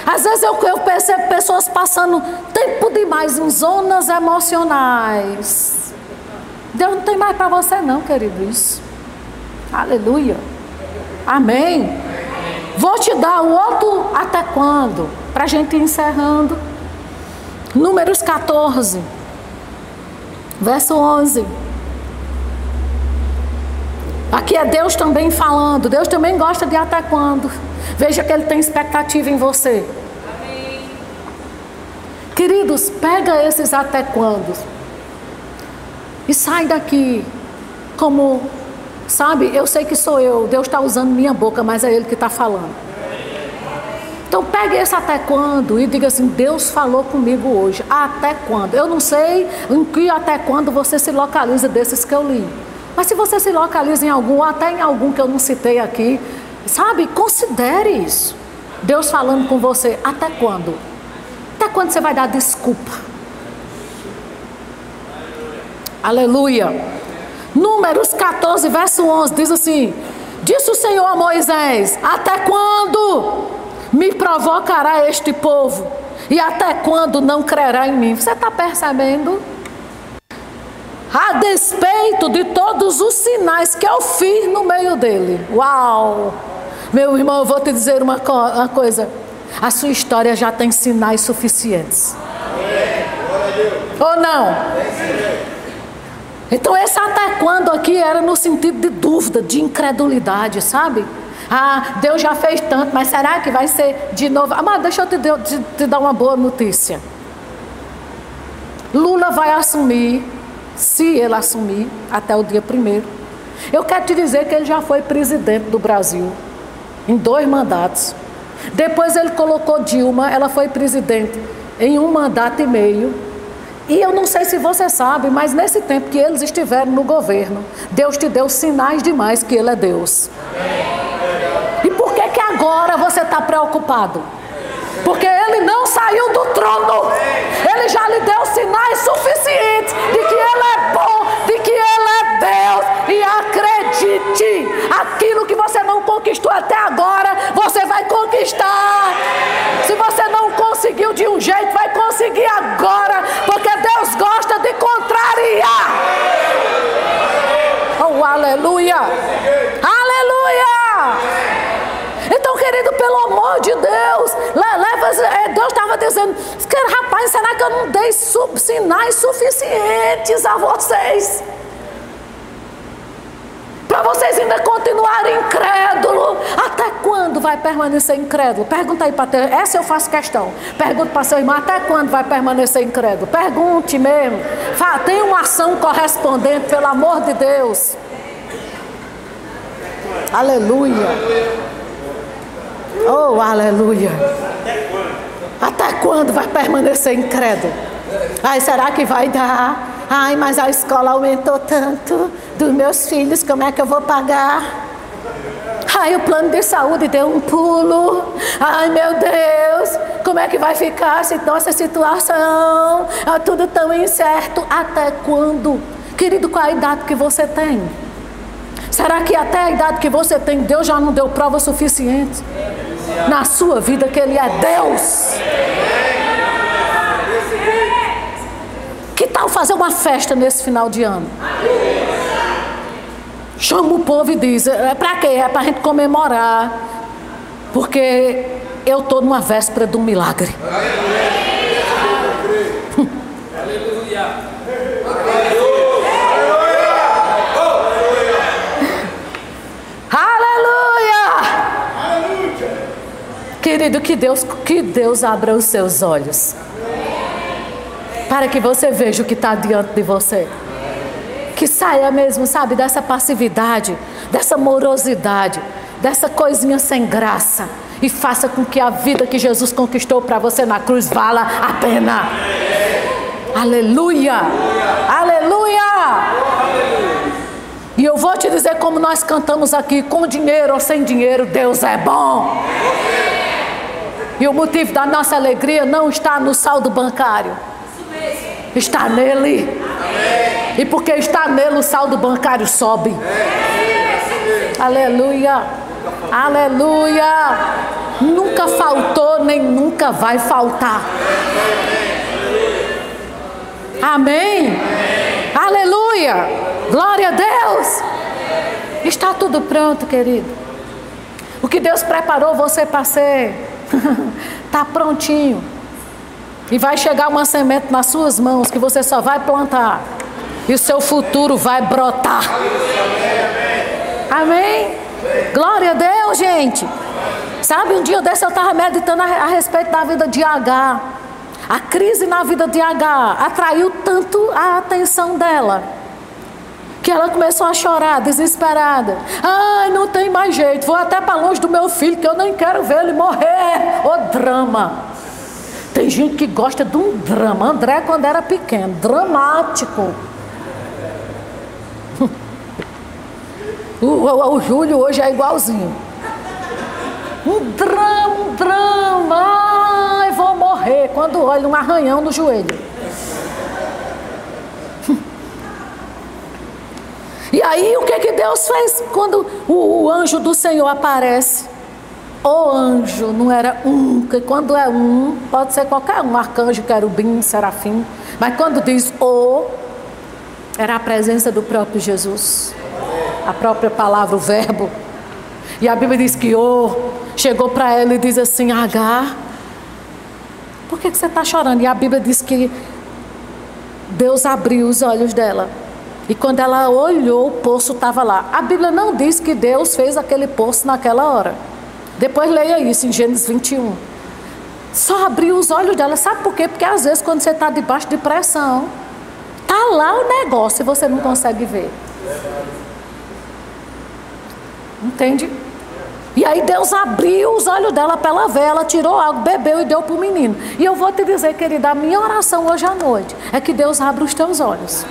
A: Às vezes eu, eu percebo pessoas passando tempo demais em zonas emocionais. Deus não tem mais para você, não, querido, isso. Aleluia. Amém? Vou te dar o outro até quando? Para a gente ir encerrando. Números 14, verso 11. Aqui é Deus também falando. Deus também gosta de até quando. Veja que Ele tem expectativa em você. Amém. Queridos, pega esses até quando. E sai daqui como Sabe, eu sei que sou eu, Deus está usando minha boca, mas é Ele que está falando. Então pegue esse até quando e diga assim: Deus falou comigo hoje. Até quando? Eu não sei em que até quando você se localiza desses que eu li. Mas se você se localiza em algum, até em algum que eu não citei aqui, sabe, considere isso. Deus falando com você, até quando? Até quando você vai dar desculpa? Aleluia. Números 14, verso 11 diz assim: Disse o Senhor a Moisés: Até quando me provocará este povo? E até quando não crerá em mim? Você está percebendo? A despeito de todos os sinais que eu fiz no meio dele. Uau! Meu irmão, eu vou te dizer uma, co uma coisa. A sua história já tem sinais suficientes. Ou não? Então, esse até quando aqui era no sentido de dúvida, de incredulidade, sabe? Ah, Deus já fez tanto, mas será que vai ser de novo? Ah, mas deixa eu te, te, te dar uma boa notícia. Lula vai assumir, se ele assumir, até o dia primeiro. Eu quero te dizer que ele já foi presidente do Brasil, em dois mandatos. Depois ele colocou Dilma, ela foi presidente em um mandato e meio. E eu não sei se você sabe, mas nesse tempo que eles estiveram no governo, Deus te deu sinais demais que Ele é Deus. E por que que agora você está preocupado? Porque Ele não saiu do trono. Ele já lhe deu sinais suficientes de que Ele é bom, de que Ele é Deus. E acredite. Aquilo que você não conquistou até agora, você vai conquistar. Se você não conseguiu de um jeito, vai conseguir agora, porque Deus gosta de contrariar. Oh, aleluia! Aleluia! Então, querido, pelo amor de Deus, leva, é, Deus estava dizendo, rapaz, será que eu não dei sinais suficientes a vocês? Para vocês ainda continuarem incrédulo. Até quando vai permanecer incrédulo? Pergunta aí para ter. Essa eu faço questão. Pergunta para seu irmão, até quando vai permanecer incrédulo? Pergunte mesmo. Tem uma ação correspondente, pelo amor de Deus. Aleluia. Oh, aleluia. Até quando vai permanecer incrédulo? Ai, será que vai dar? Ai, mas a escola aumentou tanto dos meus filhos, como é que eu vou pagar? Ai, o plano de saúde deu um pulo. Ai, meu Deus, como é que vai ficar essa nossa situação? É tudo tão incerto. Até quando? Querido, qual a idade que você tem? Será que até a idade que você tem, Deus já não deu prova suficiente na sua vida que Ele é Deus? Que tal fazer uma festa nesse final de ano? Chama o povo e diz: é para quê? É para a gente comemorar. Porque eu estou numa véspera de um milagre. Aleluia. Aleluia. Querido, que Deus, que Deus abra os seus olhos para que você veja o que está diante de você. Que saia mesmo, sabe, dessa passividade, dessa morosidade, dessa coisinha sem graça e faça com que a vida que Jesus conquistou para você na cruz vala a pena. Aleluia! Aleluia! E eu vou te dizer como nós cantamos aqui, com dinheiro ou sem dinheiro, Deus é bom. E o motivo da nossa alegria não está no saldo bancário está nele. E porque está nele, o saldo bancário sobe. Aleluia. Aleluia. Nunca faltou, nem nunca vai faltar. Amém. Aleluia. Glória a Deus. Está tudo pronto, querido. O que Deus preparou você para ser, está (laughs) prontinho. E vai chegar uma semente nas suas mãos que você só vai plantar. E o seu futuro vai brotar. Amém? Glória a Deus, gente. Sabe, um dia desse eu estava meditando a, a respeito da vida de H. A crise na vida de H atraiu tanto a atenção dela que ela começou a chorar, desesperada. Ai, não tem mais jeito, vou até para longe do meu filho, que eu nem quero ver ele morrer. O drama. Tem gente que gosta de um drama. André, quando era pequeno, dramático. (laughs) O, o, o Júlio hoje é igualzinho. Um drama, um drama. Ai, vou morrer. Quando olha um arranhão no joelho. E aí, o que, que Deus fez quando o, o anjo do Senhor aparece? o anjo, não era um, porque quando é um, pode ser qualquer um, arcanjo, querubim, serafim, mas quando diz o, era a presença do próprio Jesus, a própria palavra, o verbo. E a Bíblia diz que o chegou para ela e diz assim: Agar, por que, que você está chorando? E a Bíblia diz que Deus abriu os olhos dela. E quando ela olhou, o poço estava lá. A Bíblia não diz que Deus fez aquele poço naquela hora. Depois leia isso em Gênesis 21. Só abriu os olhos dela. Sabe por quê? Porque às vezes quando você está debaixo de pressão, tá lá o negócio e você não consegue ver. Entende? E aí Deus abriu os olhos dela para ela ver, ela tirou algo, bebeu e deu para o menino. E eu vou te dizer, querida, a minha oração hoje à noite é que Deus abra os teus olhos.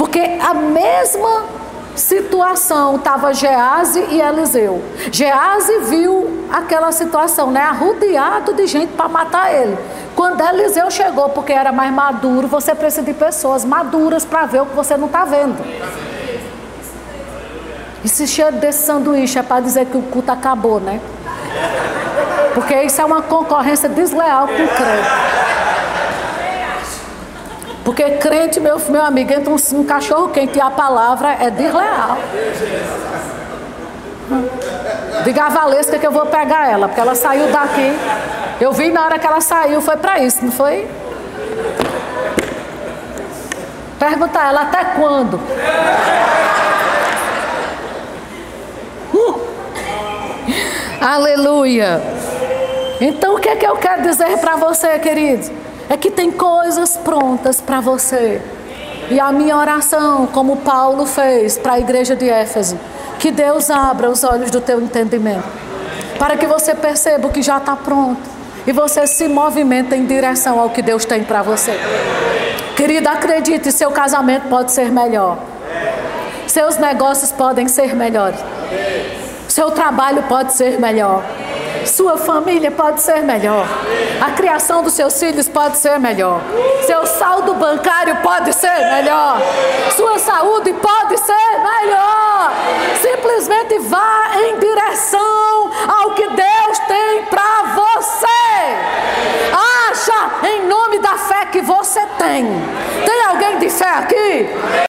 A: Porque a mesma situação estava Gease e Eliseu. Gease viu aquela situação, né, arrodeado de gente para matar ele. Quando Eliseu chegou, porque era mais maduro, você precisa de pessoas maduras para ver o que você não está vendo. Esse cheiro desse sanduíche é para dizer que o culto acabou, né? Porque isso é uma concorrência desleal com o crente. Porque crente, meu, meu amigo, entra um, um cachorro quente e a palavra é desleal. Diga a Valesca que eu vou pegar ela, porque ela saiu daqui. Eu vi na hora que ela saiu, foi para isso, não foi? Pergunta a ela até quando? Uh! Aleluia. Então o que é que eu quero dizer para você, querido? É que tem coisas prontas para você. E a minha oração, como Paulo fez para a igreja de Éfeso, que Deus abra os olhos do teu entendimento, para que você perceba o que já está pronto e você se movimenta em direção ao que Deus tem para você. Querida, acredite, seu casamento pode ser melhor. Seus negócios podem ser melhores. Seu trabalho pode ser melhor. Sua família pode ser melhor. A criação dos seus filhos pode ser melhor. Seu saldo bancário pode ser melhor. Sua saúde pode ser melhor. Simplesmente vá em direção ao que Deus tem para você. Acha em nome da fé que você tem. Tem alguém de fé aqui?